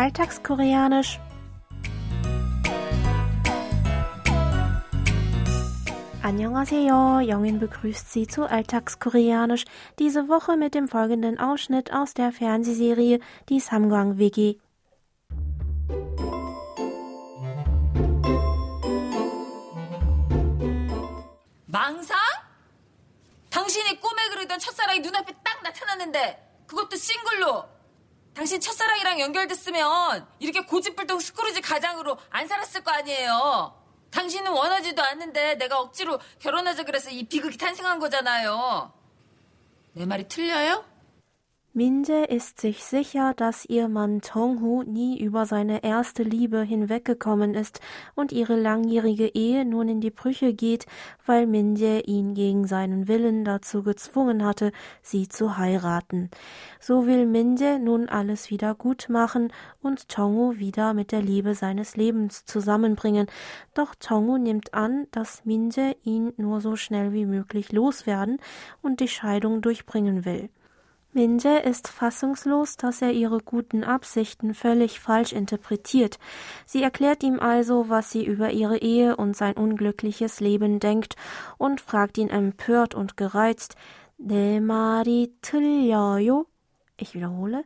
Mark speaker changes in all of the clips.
Speaker 1: Alltagskoreanisch. Annyeonghaseyo, Jongin begrüßt Sie zu Alltagskoreanisch, diese Woche mit dem folgenden Ausschnitt aus der Fernsehserie Die Samgang WG.
Speaker 2: 망상? 당신 첫사랑이랑 연결됐으면 이렇게 고집불통 스크루지 가장으로 안 살았을 거 아니에요. 당신은 원하지도 않는데 내가 억지로 결혼하자 그래서 이 비극이 탄생한 거잖아요. 내 말이 틀려요?
Speaker 1: Minje ist sich sicher, dass ihr Mann Tonghu nie über seine erste Liebe hinweggekommen ist und ihre langjährige Ehe nun in die Brüche geht, weil Minje ihn gegen seinen Willen dazu gezwungen hatte, sie zu heiraten. So will Minje nun alles wieder gut machen und Tonghu wieder mit der Liebe seines Lebens zusammenbringen. Doch Tonghu nimmt an, dass Minje ihn nur so schnell wie möglich loswerden und die Scheidung durchbringen will. Minje ist fassungslos, dass er ihre guten Absichten völlig falsch interpretiert. Sie erklärt ihm also, was sie über ihre Ehe und sein unglückliches Leben denkt und fragt ihn empört und gereizt, 내 말이 틀려요? Ich wiederhole,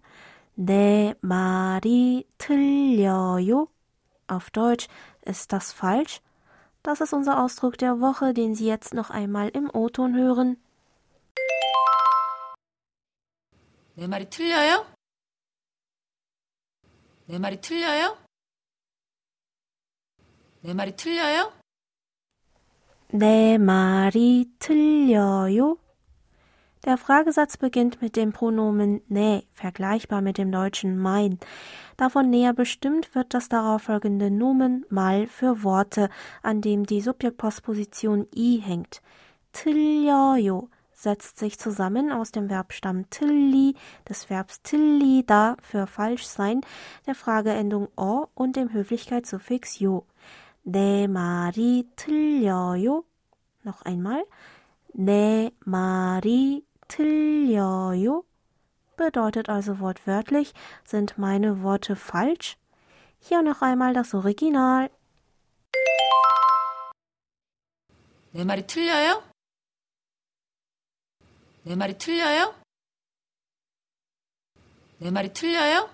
Speaker 1: 내 말이 틀려요? Auf Deutsch, ist das falsch? Das ist unser Ausdruck der Woche, den Sie jetzt noch einmal im O-Ton hören.
Speaker 2: 내 말이 틀려요? 내 말이 틀려요? 내 말이 틀려요?
Speaker 1: 내 말이 틀려요? Der Fragesatz beginnt mit dem Pronomen ne, vergleichbar mit dem deutschen mein. Davon näher bestimmt wird das darauf folgende Nomen mal für Worte, an dem die Subjektpostposition i hängt. 틀려요 setzt sich zusammen aus dem Verbstamm tilli, des Verbs tillida für falsch sein, der Frageendung o und dem Höflichkeitssuffix yo. 내 말이 틀려요? Noch einmal. 내 말이 틀려요? Bedeutet also wortwörtlich, sind meine Worte falsch? Hier noch einmal das Original.
Speaker 2: 내 말이 틀려요? 내 말이 틀려요? 내 말이 틀려요?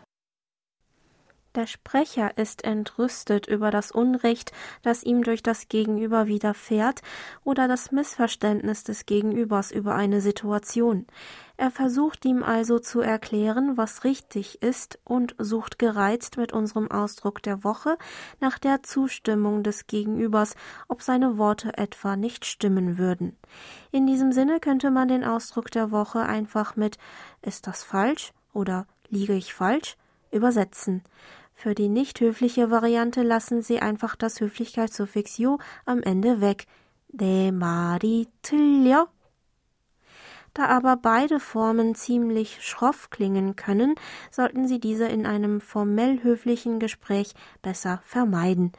Speaker 1: Der Sprecher ist entrüstet über das Unrecht, das ihm durch das Gegenüber widerfährt oder das Missverständnis des Gegenübers über eine Situation. Er versucht ihm also zu erklären, was richtig ist und sucht gereizt mit unserem Ausdruck der Woche nach der Zustimmung des Gegenübers, ob seine Worte etwa nicht stimmen würden. In diesem Sinne könnte man den Ausdruck der Woche einfach mit ist das falsch oder liege ich falsch übersetzen. Für die nicht höfliche Variante lassen Sie einfach das Höflichkeitssuffix jo am Ende weg. De mari Da aber beide Formen ziemlich schroff klingen können, sollten Sie diese in einem formell höflichen Gespräch besser vermeiden.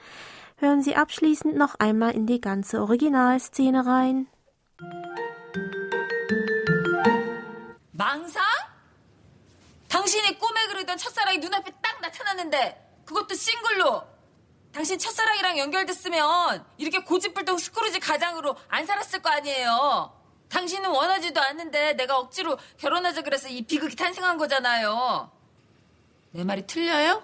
Speaker 1: Hören Sie abschließend noch einmal in die ganze Originalszene rein.
Speaker 2: 당신이 꿈에 그리던 첫사랑이 눈앞에 딱 나타났는데 그것도 싱글로 당신 첫사랑이랑 연결됐으면 이렇게 고집불통 스크루지 가장으로 안 살았을 거 아니에요. 당신은 원하지도 않는데 내가 억지로 결혼하자 그래서 이 비극이 탄생한 거잖아요. 내 말이 틀려요?